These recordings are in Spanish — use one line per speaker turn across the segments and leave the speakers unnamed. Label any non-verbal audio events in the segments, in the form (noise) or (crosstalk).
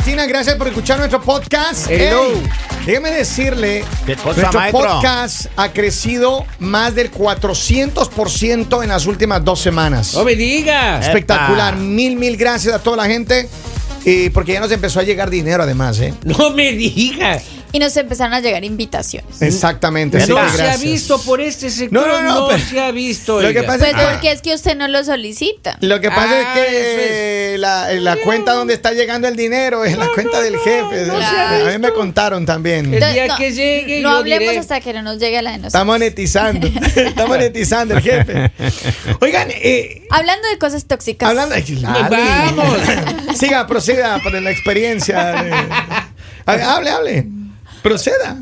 Latina, gracias por escuchar nuestro podcast.
Hello.
Ey, déjeme decirle,
¿Qué cosa,
nuestro
maestro?
podcast ha crecido más del 400% en las últimas dos semanas.
No me digas.
Espectacular,
Epa.
mil, mil gracias a toda la gente. eh, porque ya nos empezó a llegar dinero además, ¿eh?
No me digas.
Y nos empezaron a llegar invitaciones.
Exactamente.
No se ha visto por este sector.
No, no, no, pero-
se ha visto.
Lo que pasa
Pues
es que-
porque es que usted no lo solicita.
Lo que pasa
Ah,
es que la, la cuenta donde está llegando el dinero es la cuenta del jefe.
no
a mí me contaron también.
El día que llegue,
no
yo
hablemos
diré.
hasta que no nos llegue la de
Está
nosotros.
monetizando. (laughs) Está monetizando el jefe. (laughs) Oigan, eh,
Hablando de cosas tóxicas.
hablando. Lali.
Vamos.
Siga, proceda por la experiencia. de- (laughs) hable, hable. Proceda.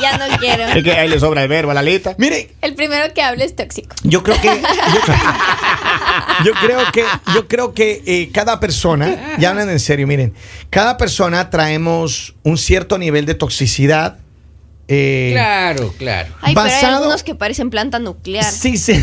Ya no quiero.
Es que ahí le sobra el verbo a la lista.
Mire,
El primero que hable es tóxico.
yo creo que. Yo, (laughs) yo creo que. Yo creo que eh, cada persona. Ya hablan en serio, miren. Cada persona traemos un cierto nivel de toxicidad. Eh,
Claro, claro.
Ay, pero hay algunos que parecen planta nuclear.
Sí, sí.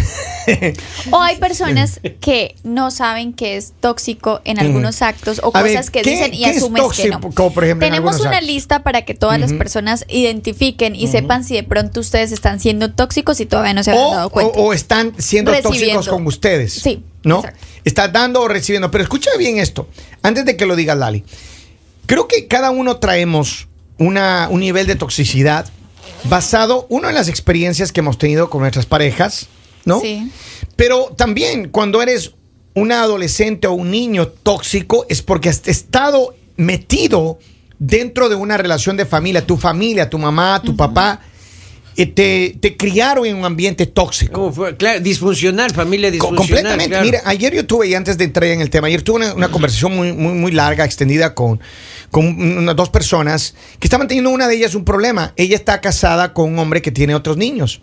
O hay personas que no saben que es tóxico en algunos actos o
A ver,
cosas que
¿qué-
dicen y asumes que no.
por ejemplo, en
Tenemos una
actos?
lista para que todas las personas identifiquen y sepan si de pronto ustedes están siendo tóxicos y todavía no se
o,
dado cuenta.
o- o están siendo
Recibiendo.
tóxicos con ustedes.
Sí,
¿No?
exacto.
Estás dando o recibiendo. Pero escucha bien esto. Antes de que lo diga Lali. Creo que cada uno traemos una, un nivel de toxicidad basado, uno, en las experiencias que hemos tenido con nuestras parejas, ¿no?
Sí.
Pero también cuando eres una adolescente o un niño tóxico es porque has estado metido dentro de una relación de familia, tu familia, tu mamá, tu papá, eh, te, te criaron en un ambiente tóxico.
¿Cómo fue? Claro, disfuncional, familia disfuncional.
completamente.
claro.
Mira, ayer yo tuve, y antes de entrar en el tema, ayer tuve una, una conversación muy, muy, muy larga, extendida con, con dos personas que estaban teniendo una de ellas un problema. Ella está casada con un hombre que tiene otros niños.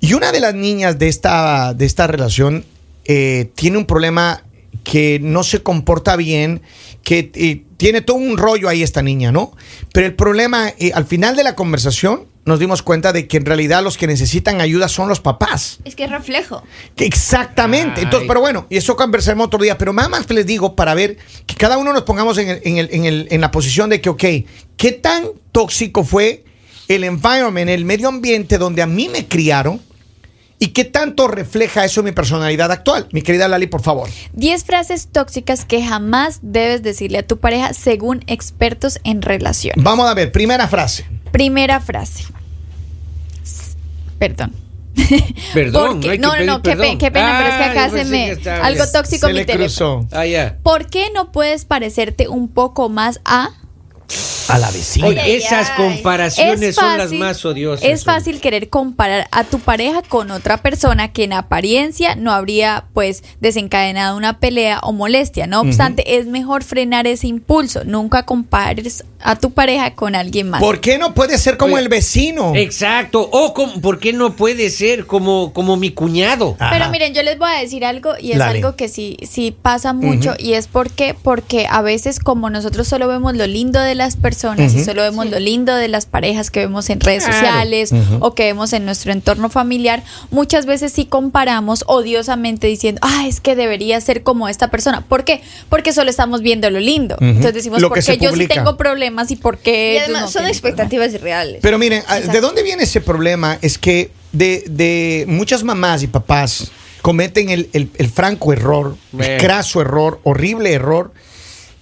Y una de las niñas de esta, de esta relación eh, tiene un problema que no se comporta bien, que eh, tiene todo un rollo ahí esta niña, ¿no? Pero el problema, eh, al final de la conversación, nos dimos cuenta de que en realidad los que necesitan ayuda son los papás.
Es que es reflejo.
Que Exactamente.
Ay.
Entonces, pero bueno, y eso conversaremos otro día. Pero nada más les digo para ver que cada uno nos pongamos en, el- en, el- en el- en la posición de que, ok, ¿qué tan tóxico fue el environment, el medio ambiente donde a mí me criaron? ¿Y qué tanto refleja eso en mi personalidad actual? Mi querida Lali, por favor.
10 frases tóxicas que jamás debes decirle a tu pareja según expertos en relación.
Vamos a ver, primera frase.
Primera frase. Perdón.
Perdón,
Porque- (laughs)
no hay que
no, no, qué, pe-
perdón.
qué pena, pero es que
Ah,
acá se me. Algo tóxico
Se
mi
le
teléfono.
cruzó.
Ah.
¿Por qué no puedes parecerte un poco más a?
A la vecina.
Oye, esas comparaciones son las más odiosas.
Es fácil querer comparar a tu pareja con otra persona que en apariencia no habría pues desencadenado una pelea o molestia. No obstante, es mejor frenar ese impulso. Nunca compares a tu pareja con alguien más.
¿Por qué no puede ser como
Oye,
el vecino?
Exacto. O como- ¿por qué no puede ser como, como mi cuñado?
Ajá.
Pero miren, yo les voy a decir algo y es
Dale.
algo que sí, sí pasa mucho y es porque, porque a veces como nosotros solo vemos lo lindo de las personas y solo vemos lo lindo de las parejas que vemos en redes
Claro.
sociales o que vemos en nuestro entorno familiar, muchas veces sí comparamos odiosamente diciendo, ah, es que debería ser como esta persona. ¿Por qué? Porque solo estamos viendo lo lindo. Entonces decimos,
Lo
¿por qué yo sí tengo problemas y por qué
Y además
no
son expectativas irreales.
Pero miren, ¿a- ¿de dónde viene ese problema? Es que de, de muchas mamás y papás cometen el, el- el franco error, el craso error, horrible error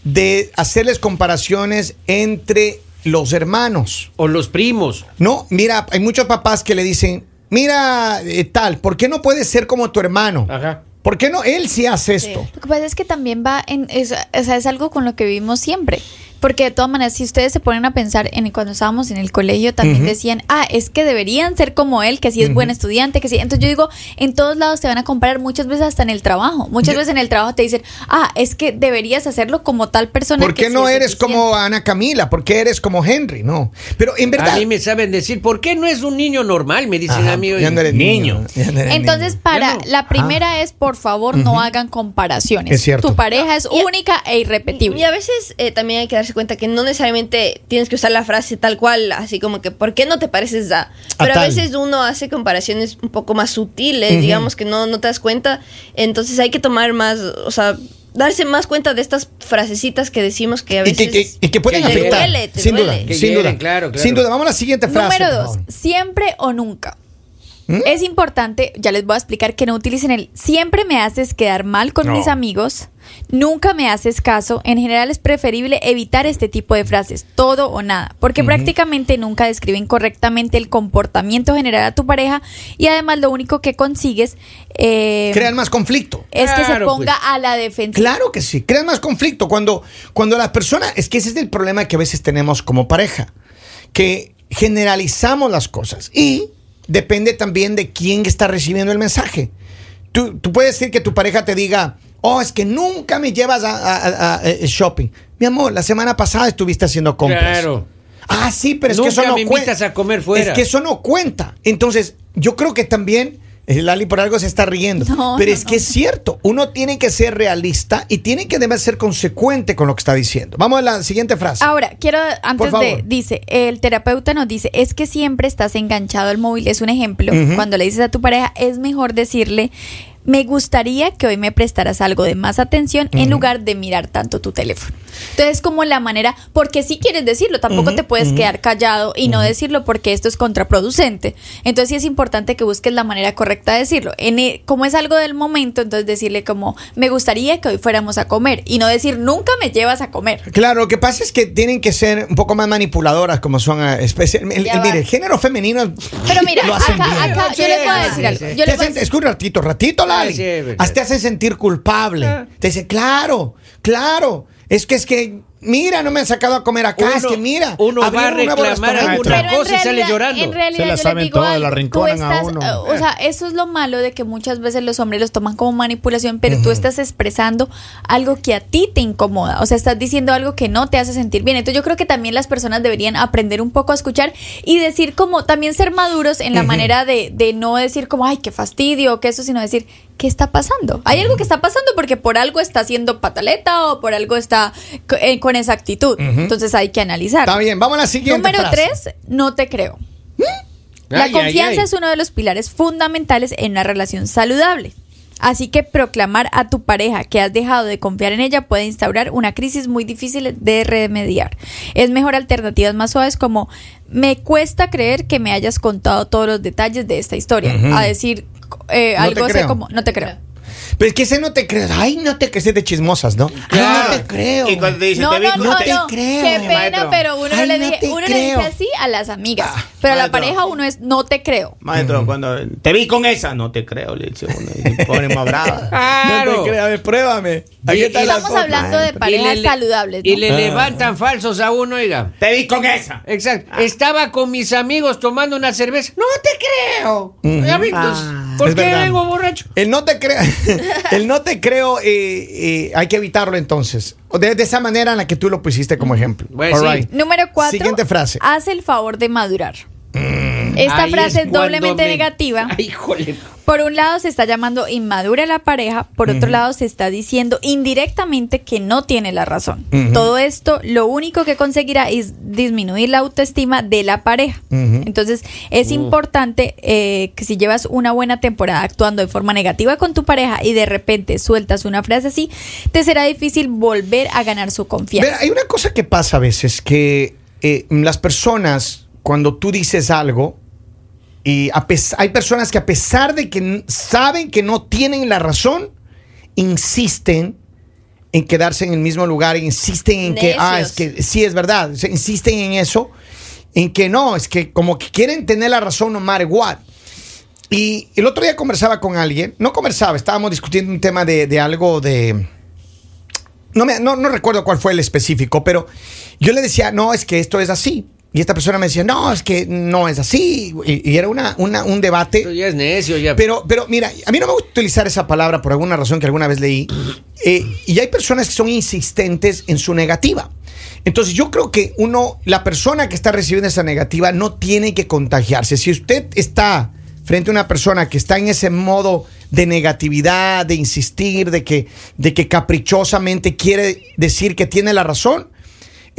de hacerles comparaciones entre los hermanos.
O los primos.
No, mira, hay muchos papás que le dicen, mira, eh, tal, ¿por qué no puedes ser como tu hermano?
Ajá.
¿Por qué no él sí hace esto?
Lo que pasa es que también va en, es, o sea, es algo con lo que vivimos siempre. Porque de todas maneras, si ustedes se ponen a pensar en cuando estábamos en el colegio, también decían, ah, es que deberían ser como él, que sí es buen estudiante, que sí. Entonces yo digo, en todos lados te van a comparar, muchas veces hasta en el trabajo. Muchas veces en el trabajo te dicen, ah, es que deberías hacerlo como tal persona.
¿Por qué no
es
eres
eficiente".
como Ana Camila? ¿Por qué eres como Henry? No. Pero en verdad...
A mí me saben decir, ¿por qué no es un niño normal? Me dicen
Ajá,
a mí.
ya no eres
niño.
ya no eres
Entonces,
niño.
para
no.
la primera es, por favor, no hagan comparaciones.
Es cierto.
Tu pareja es
Y-
única e irrepetible.
Y a veces eh, también hay que darse cuenta que no necesariamente tienes que usar la frase tal cual, así como que, ¿por qué no te pareces a? Pero a, veces uno hace comparaciones un poco más sutiles, digamos que no, no te das cuenta. Entonces hay que tomar más, o sea, darse más cuenta de estas frasecitas que decimos que a
Y
veces...
que, que- y que pueden
Que
afectar.
duele, te
sin
duele.
duda,
Que
sin duda.
claro, claro.
Sin duda. Vamos a la siguiente frase.
Número dos, siempre o nunca.
¿Mm?
Es importante, ya les voy a explicar que no utilicen el siempre me haces quedar mal con
No.
mis amigos, nunca me haces caso. En general es preferible evitar este tipo de frases, todo o nada, porque prácticamente nunca describen correctamente el comportamiento general a tu pareja y además lo único que consigues eh,
Crean más conflicto.
es que se
Claro,
ponga
pues.
a la defensiva.
Claro que sí, crean más conflicto. Cuando, cuando las personas, es que ese es el problema que a veces tenemos como pareja, que generalizamos las cosas y depende también de quién está recibiendo el mensaje. Tú, tú puedes decir que tu pareja te diga, oh, es que nunca me llevas a, a- a- a- eh, shopping. Mi amor, la semana pasada estuviste haciendo compras.
Claro.
Ah, sí, pero es
Nunca
que eso no
me
cuenta.
a comer fuera.
Es que eso no cuenta. Entonces, yo creo que también, Lali por algo se está riendo.
No,
pero
no,
es
no.
que es cierto, uno tiene que ser realista y tiene que además ser consecuente con lo que está diciendo. Vamos a la siguiente frase.
Ahora, quiero, antes de, dice, el terapeuta nos dice, es que siempre estás enganchado al móvil, es un ejemplo. Cuando le dices a tu pareja, es mejor decirle, me gustaría que hoy me prestaras algo de más atención en lugar de mirar tanto tu teléfono. Entonces, como la manera, porque si quieres decirlo, tampoco te puedes quedar callado y no decirlo porque esto es contraproducente. Entonces, sí es importante que busques la manera correcta de decirlo. En e- como es algo del momento, entonces decirle como, me gustaría que hoy fuéramos a comer y no decir, nunca me llevas a comer.
Claro, lo que pasa es que tienen que ser un poco más manipuladoras como son especial- el,
Ya
el-
va.
mire, el género femenino
Pero mira,
lo hacen
acá,
bien.
acá yo les voy a decir algo. Yo les voy a
hacen-
decir-
escucha un ratito, ratito, Lali.
Sí.
Hasta te hace sentir culpable.
Ah.
Te dice, claro, claro. Es que es que, mira, no me han sacado a comer acá. es que mira.
uno va a reclamar alguna cosa y sale llorando.
En realidad,
Se la saben
digo
todas,
algo,
la a uno.
eh, o sea, eso es lo malo de que muchas veces los hombres los toman como manipulación, pero tú estás expresando algo que a ti te incomoda. O sea, estás diciendo algo que no te hace sentir bien. Entonces, yo creo que también las personas deberían aprender un poco a escuchar y decir como, también ser maduros en la manera de, de no decir como, ay, qué fastidio, que eso, sino decir, ¿qué está pasando? Hay algo que está pasando porque por algo está haciendo pataleta o por algo está eh, con esa actitud. Entonces, hay que analizar.
Está bien, vamos a la siguiente.
Número
frase.
tres, no te creo. La
Ay,
confianza
ay, ay.
es uno de los pilares fundamentales en una relación saludable. Así que proclamar a tu pareja que has dejado de confiar en ella puede instaurar una crisis muy difícil de remediar. Es mejor alternativas más suaves como me cuesta creer que me hayas contado todos los detalles de esta historia. A decir eh,
No te
algo así
creo.
como no te creo.
Pero es que ese no te crees. Ay, no te crees de chismosas, ¿no? Ay, no te creo.
Y cuando te dicen,
No,
te vi
no,
con-
no,
te
no.
creo,
Qué pena, pero uno no
Ay,
le
no
dije, uno le
creo.
dice así a las amigas,
Ah,
pero a la pareja uno es no te creo.
Maestro, cuando te vi con esa, no te creo, le dice uno. Y se pone más brava.
Claro. (laughs)
No te creas, a ver, pruébame. Aquí
Y-
está
y-
la
Estamos hablando de
Y
parejas
le-
saludables.
Y
¿no?
le
Ah.
levantan falsos a uno, oiga.
Te vi con esa.
Exacto. Estaba con mis amigos tomando una cerveza. No te creo. Entonces,
Ah.
¿Por
Es
qué
verdad.
vengo borracho?
El no te creo, (laughs) el no te creo, eh, eh, hay que evitarlo entonces. De, de esa manera en la que tú lo pusiste como ejemplo.
Bueno,
All
sí.
right.
Número cuatro.
Siguiente frase.
Haz el favor de madurar. Esta
Ahí
frase es, doblemente
me-
negativa. (laughs)
Ay, híjole.
Por un lado se está llamando inmadura la pareja, por otro lado se está diciendo indirectamente que no tiene la razón. Todo esto lo único que conseguirá es disminuir la autoestima de la pareja. Entonces es importante eh, que si llevas una buena temporada actuando de forma negativa con tu pareja y de repente sueltas una frase así, te será difícil volver a ganar su confianza.
Hay una cosa que pasa a veces que eh, las personas, cuando tú dices algo, y a hay personas que a pesar de que saben que no tienen la razón, insisten en quedarse en el mismo lugar, insisten en que, ah, es que sí es verdad, insisten en eso, en que no, es que como que quieren tener la razón no matter what. Y el otro día conversaba con alguien, no conversaba, estábamos discutiendo un tema de, de algo de... No, me, no, no recuerdo cuál fue el específico, pero yo le decía, no, es que esto es así. Y esta persona me decía, no, es que no es así. Y, y era una, una- un debate.
Esto ya es necio, ya.
Pero, pero mira, a mí no me gusta utilizar esa palabra por alguna razón que alguna vez leí. Eh, y hay personas que son insistentes en su negativa. Entonces yo creo que uno, la persona que está recibiendo esa negativa no tiene que contagiarse. Si usted está frente a una persona que está en ese modo de negatividad, de insistir, de que, de que caprichosamente quiere decir que tiene la razón,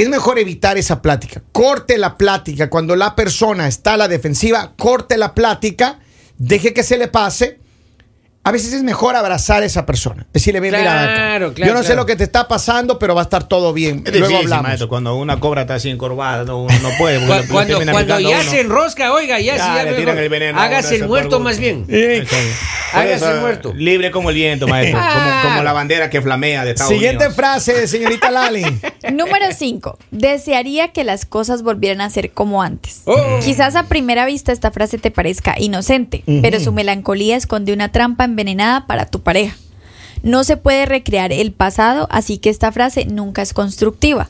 es mejor evitar esa plática. Corte la plática. Cuando la persona está a la defensiva, corte la plática, deje que se le pase a veces es mejor abrazar a esa persona. Decirle, mira, mira acá.
Claro, claro,
Yo no sé
claro.
lo que te está pasando, pero va a estar todo bien.
Es
Luego
difícil,
hablamos.
maestro, cuando una cobra está así encorvada, no, uno no puede.
Cuando, cuando
picando
ya
uno.
se enrosca, oiga, ya,
Ya,
sí, ya
le tiran el veneno
Hágase el muerto más bien. Hágase el muerto.
Libre como el viento, maestro.
Ah.
Como, como la bandera que flamea de Estados
Siguiente
Unidos.
frase, señorita Lali. (laughs)
Número 5. Desearía que las cosas volvieran a ser como antes.
Oh.
Quizás a primera vista esta frase te parezca inocente, pero su melancolía esconde una trampa envenenada para tu pareja. No se puede recrear el pasado, así que esta frase nunca es constructiva.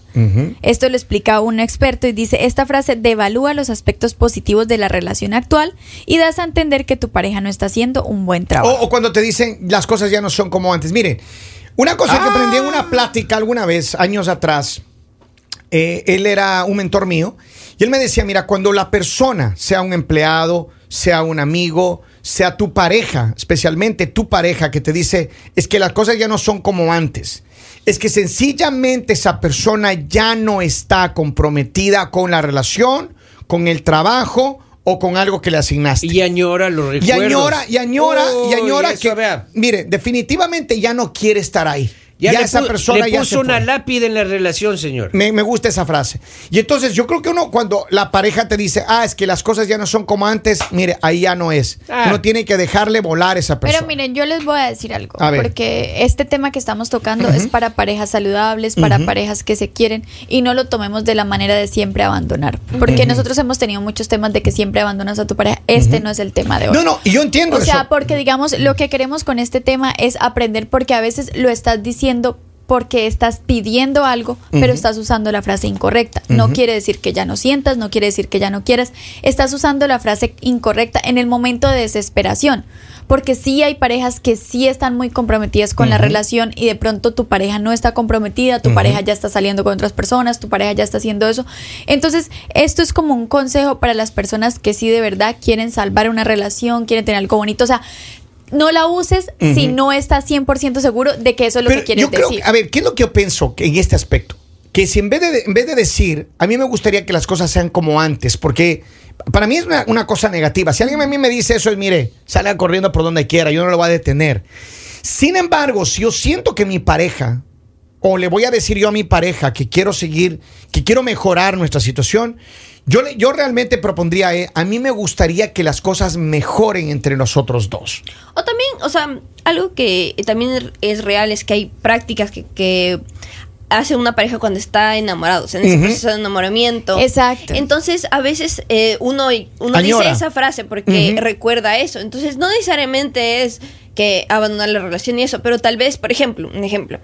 Esto lo explica un experto y dice, esta frase devalúa los aspectos positivos de la relación actual y das a entender que tu pareja no está haciendo un buen trabajo.
o cuando te dicen las cosas ya no son como antes. Miren, una cosa que
Ah.
aprendí en una plática alguna vez, años atrás, eh, él era un mentor mío, y él me decía, mira, cuando la persona, sea un empleado, sea un amigo, sea tu pareja, especialmente tu pareja que te dice, es que las cosas ya no son como antes. Es que sencillamente esa persona ya no está comprometida con la relación, con el trabajo o con algo que le asignaste.
Y añora los
Y
recuerdos.
añora, y añora, y añora que, mire, definitivamente ya no quiere estar ahí.
Ya,
Ya,
le,
esa persona
le
ya
puso
se
una
fue.
lápida en la relación, señor.
Me, me gusta esa frase. Y entonces yo creo que uno cuando la pareja te dice, ah, es que las cosas ya no son como antes, mire, ahí ya no es.
Ah.
Uno tiene que dejarle volar a esa persona.
Pero miren, yo les voy a decir algo,
A ver.
porque este tema que estamos tocando es para parejas saludables, para parejas que se quieren y no lo tomemos de la manera de siempre abandonar, porque nosotros hemos tenido muchos temas de que siempre abandonas a tu pareja, este no es el tema de hoy.
No, no, y yo entiendo
O sea,
eso.
porque digamos, lo que queremos con este tema es aprender porque a veces lo estás diciendo porque estás pidiendo algo, pero estás usando la frase incorrecta. No quiere decir que ya no sientas, no quiere decir que ya no quieras. Estás usando la frase incorrecta en el momento de desesperación. Porque sí hay parejas que sí están muy comprometidas con la relación y de pronto tu pareja no está comprometida, tu pareja ya está saliendo con otras personas, tu pareja ya está haciendo eso. Entonces, esto es como un consejo para las personas que sí de verdad quieren salvar una relación, quieren tener algo bonito. O sea, no la uses si no estás 100% seguro de que eso es lo
Pero
que quieres
yo creo,
decir.
a ver, ¿qué es lo que yo pienso en este aspecto? Que si en vez, de, en vez de decir, a mí me gustaría que las cosas sean como antes, porque para mí es una, una cosa negativa. Si alguien a mí me dice eso, es mire, salga corriendo por donde quiera, yo no lo voy a detener. Sin embargo, si yo siento que mi pareja, o le voy a decir yo a mi pareja que quiero seguir, que quiero mejorar nuestra situación, yo, le- yo realmente propondría, eh, a mí me gustaría que las cosas mejoren entre nosotros dos.
O también, o sea, algo que también es real es que hay prácticas que, que hace una pareja cuando está enamorado, o sea, en ese proceso de enamoramiento.
Exacto.
Entonces, a veces eh, uno, uno
Añora.
dice esa frase porque recuerda eso. Entonces, no necesariamente es que abandonar la relación y eso, pero tal vez, por ejemplo, un ejemplo.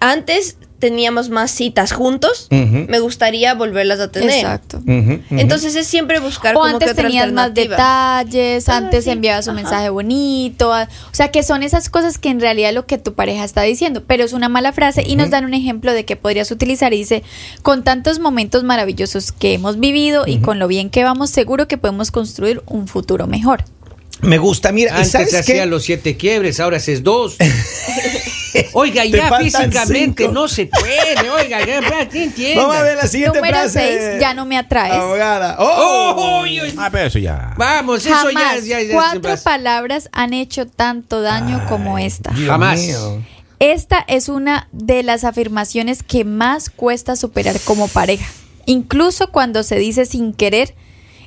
Antes teníamos más citas juntos, me gustaría volverlas a tener.
Exacto.
Entonces es siempre buscar
O
como que
antes
otra
tenías más detalles,
Ah,
antes
sí.
enviabas un
Ajá.
mensaje bonito. a- O sea, que son esas cosas que en realidad lo que tu pareja está diciendo, pero es una mala frase y nos dan un ejemplo de que podrías utilizar. Y dice, con tantos momentos maravillosos que hemos vivido y con lo bien que vamos, seguro que podemos construir un futuro mejor.
Me gusta, mira, ¿y
Antes
sabes
hacía
qué?
los siete quiebres, ahora haces dos. (laughs) Oiga, ya físicamente
cinco.
no se puede. Oiga, ya, ya, ¿qué entienda?
Vamos a ver la siguiente
Número
frase.
seis, ya no me atraes.
Abogada.
Oh,
¡Oh!
uy, uy.
Ah, pero eso ya.
Vamos, eso
Jamás
ya, ya, ya
cuatro
se
palabras han hecho tanto daño como esta.
Dios
Jamás.
mío.
Esta es una de las afirmaciones que más cuesta superar como pareja. Incluso cuando se dice sin querer,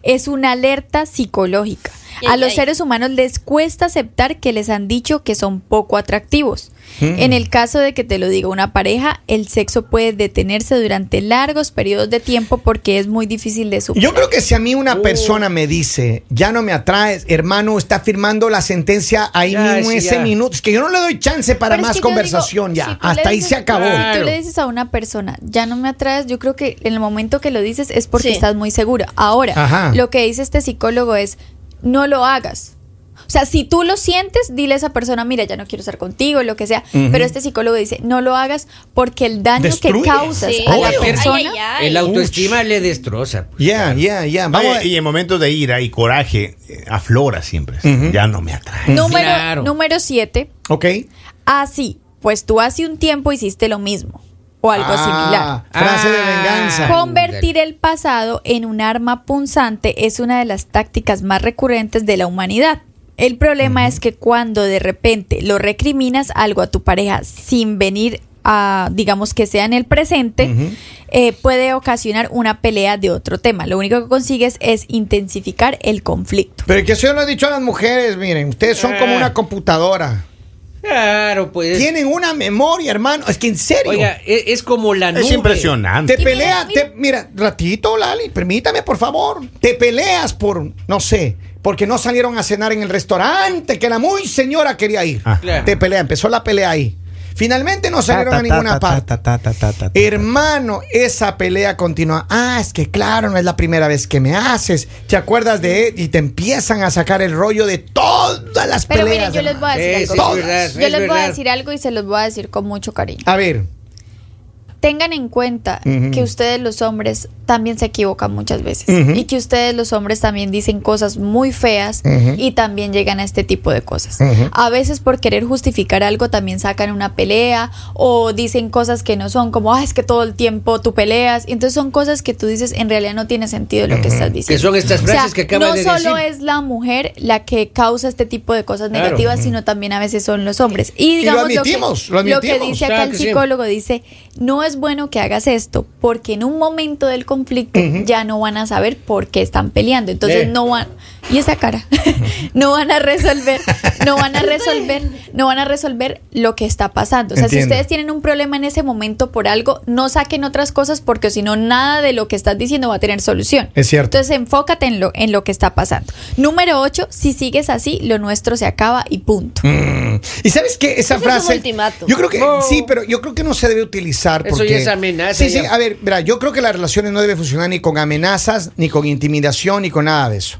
es una alerta psicológica. A los seres humanos les cuesta aceptar que les han dicho que son poco atractivos. En el caso de que te lo diga una pareja, el sexo puede detenerse durante largos periodos de tiempo porque es muy difícil de superar.
Yo creo que si a mí una persona me dice, ya no me atraes, hermano, está firmando la sentencia ahí
Ya,
mismo
sí,
ese
ya.
minuto. Es que yo no le doy chance para
Pero es
más
que
conversación
digo,
ya.
si
Hasta ahí
dices-
se acabó.
Si tú le dices a una persona, ya no me atraes, yo creo que en el momento que lo dices es porque
Sí.
estás muy segura. Ahora,
Ajá.
lo que dice este psicólogo es, no lo hagas. O sea, si tú lo sientes, dile a esa persona, mira, ya no quiero estar contigo, lo que sea. Pero este psicólogo dice, no lo hagas porque el daño
Destruye.
que causas
Sí.
a la persona...
Ay, ay, ay.
El autoestima le destroza.
Ya, ya, ya. Vamos
Oye,
a-
y en momentos de ira y coraje, eh, aflora siempre. Ya no me atrae.
Número,
Claro.
número siete,
Ok.
ah, sí, pues tú hace un tiempo hiciste lo mismo. O algo
Ah,
similar.
Frase de
Ah.
venganza.
Convertir el pasado en un arma punzante es una de las tácticas más recurrentes de la humanidad. El problema es que cuando de repente lo recriminas algo a tu pareja sin venir a, digamos que sea en el presente, eh, puede ocasionar una pelea de otro tema. Lo único que consigues es intensificar el conflicto.
Pero que eso yo lo he dicho a las mujeres, miren, ustedes son como
Ah.
una computadora.
Claro, pues.
Tienen una memoria, hermano. Es que en serio.
Oiga, e- es, como la nube.
Es impresionante.
Te peleas, te- mira, ratito, Lali, permítame, por favor. Te peleas por, no sé, porque no salieron a cenar en el restaurante que la muy señora quería ir.
Ah.
Claro.
Te pelea, empezó la pelea ahí. Finalmente no salieron a ninguna parte. Hermano, esa pelea continúa. Ah, es que claro, no es la primera vez que me haces. ¿Te acuerdas de él? Y te empiezan a sacar el rollo de todas las
Pero
peleas.
miren, yo les voy a decir algo. Yo
es
les voy a decir algo y se los voy a decir con mucho cariño.
A ver,
Tengan en cuenta que ustedes los hombres también se equivocan muchas veces y que ustedes los hombres también dicen cosas muy feas y también llegan a este tipo de cosas. A veces por querer justificar algo también sacan una pelea o dicen cosas que no son como, ah, es que todo el tiempo tú peleas. Y entonces son cosas que tú dices en realidad no tiene sentido lo que estás diciendo.
Que son estas
O sea,
frases que acabas
no
de
solo
decir.
es la mujer la que causa este tipo de cosas
Claro.
negativas, sino también a veces son los hombres. Y
lo
digamos
admitimos, lo
que, que
admitimos.
dice acá
Claro
el
que sí.
psicólogo, dice, no es bueno que hagas esto, porque en un momento del conflicto ya no van a saber por qué están peleando. Entonces
Eh.
no van, y esa cara, (laughs) no van a resolver, no van a resolver, no van a resolver lo que está pasando. O sea,
Entiendo.
si ustedes tienen un problema en ese momento por algo, no saquen otras cosas porque si no, nada de lo que estás diciendo va a tener solución.
Es cierto.
Entonces enfócate en lo, en lo que está pasando. Número 8, si sigues así, lo nuestro se acaba y punto.
Mm. Y sabes que esa
Eso es un
frase.
ultimátum.
Yo creo que
No.
sí, pero yo creo que no se debe utilizar.
Eso ya es amenaza,
Sí, sí, a ver, mira, yo creo que las relaciones no deben funcionar ni con amenazas, ni con intimidación, ni con nada de eso.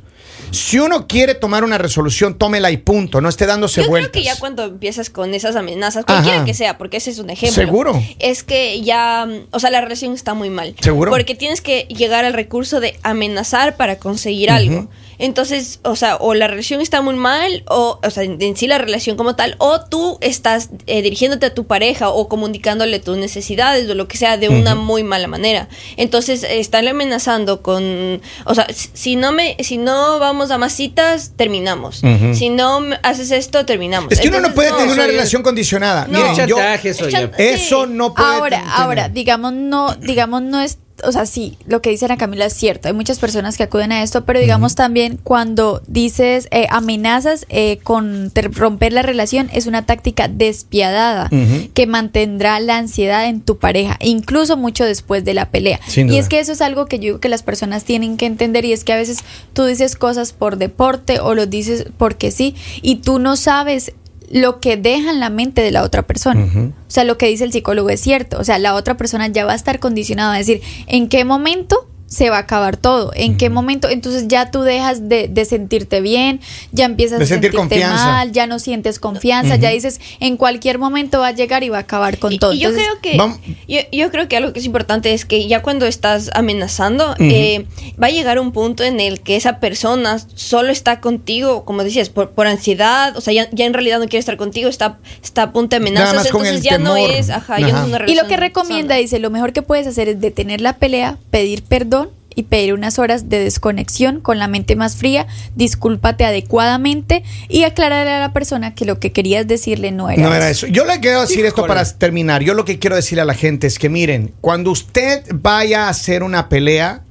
Si uno quiere tomar una resolución, tómela y punto. No esté dándose
Yo
vueltas.
creo que ya cuando empiezas con esas amenazas, cualquiera
Ajá.
que sea, porque ese es un ejemplo.
Seguro.
Es que ya, o sea, la relación está muy mal.
Seguro.
Porque tienes que llegar al recurso de amenazar para conseguir algo. Entonces, o sea, o la relación está muy mal, o, o sea, en, en sí la relación como tal, o tú estás eh, dirigiéndote a tu pareja o comunicándole tus necesidades o lo que sea de una muy mala manera. Entonces, eh, estarle amenazando con, o sea, si- no me, si no vamos a más citas, terminamos. Si no me haces esto, terminamos.
Es que uno no puede tener una relación condicionada.
No.
Miren, yo-
chantaje, eso
Sí.
no puede
Ahora,
tener-
ahora, digamos no, digamos no es, o sea, sí, lo que dice Ana Camila es cierto. Hay muchas personas que acuden a esto, pero digamos también cuando dices eh, amenazas eh, con romper la relación es una táctica despiadada que mantendrá la ansiedad en tu pareja, incluso mucho después de la pelea. Y es que eso es algo que yo digo que las personas tienen que entender y es que a veces tú dices cosas por deporte o lo dices porque sí y tú no sabes lo que deja en la mente de la otra persona. O sea, lo que dice el psicólogo es cierto. O sea, la otra persona ya va a estar condicionada a decir en qué momento se va a acabar todo, en qué momento, entonces ya tú dejas de, de sentirte bien, ya empiezas
De
a
sentir
sentirte
confianza.
mal, ya no sientes confianza, ya dices en cualquier momento va a llegar y va a acabar con
Y-
todo.
Y, yo
Entonces,
creo que yo, yo creo que algo que es importante es que ya cuando estás amenazando eh, va a llegar un punto en el que esa persona solo está contigo, como decías, por, por ansiedad, o sea, ya, ya en realidad no quiere estar contigo, está, está a punto de
Nada
amenazas, entonces
el
ya no es, ajá, ya no
Ajá.
es una
Y lo que recomienda,
sana.
dice, lo mejor que puedes hacer es detener la pelea, pedir perdón y pedir unas horas de desconexión con la mente más fría, discúlpate adecuadamente y aclararle a la persona que lo que querías decirle no era,
No era eso. Yo le quiero decir esto para terminar. Yo lo que quiero decirle a la gente es que miren, cuando usted vaya a hacer una pelea,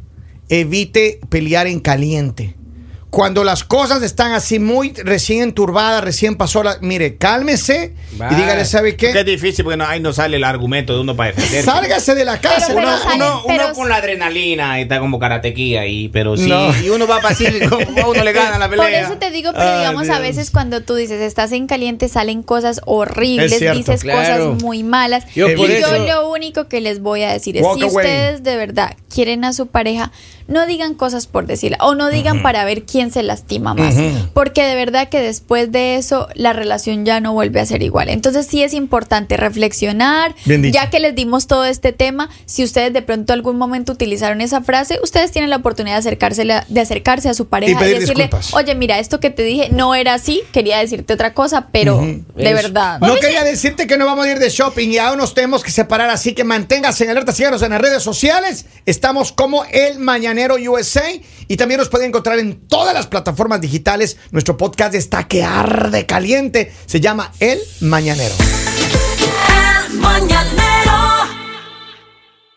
evite pelear en caliente. Cuando las cosas están así muy recién enturbadas, recién pasó la... Mire, cálmese y dígale, ¿sabe
Porque es
qué?
difícil porque no, ahí no sale el argumento de uno para defenderse.
Sálgase de la casa.
Pero-
Uno,
pero
uno- uno
pero-
con la adrenalina y está como karatequía ahí, pero sí.
No.
Y uno va para así, (laughs) como a uno le gana la pelea.
Por eso te digo, pero
Ay,
digamos, a veces cuando tú dices estás en caliente salen cosas horribles,
cierto.
dices
Claro.
cosas muy malas.
Yo
y yo
eso-
lo único que les voy a decir es,
Walk
si
away.
ustedes de verdad quieren a su pareja, no digan cosas por decirla o no digan para ver quién se lastima más. Porque de verdad que después de eso la relación ya no vuelve a ser igual. Entonces sí es importante reflexionar,
Bien dicho.
ya que les dimos todo este tema, si ustedes de pronto algún momento utilizaron esa frase, ustedes tienen la oportunidad de acercarse, de acercarse a su pareja
Y pedir
decirle,
disculpas.
oye, mira, esto que te dije no era así, quería decirte otra cosa, pero de
Eso.
verdad.
No quería decirte que no vamos a ir de shopping y aún nos tenemos que separar, así que manténgase en alerta, síganos en las redes sociales. Estamos como El USA y también nos pueden encontrar en todas las plataformas digitales. Nuestro podcast está que arde caliente. Se llama El Mañanero.
El mañanero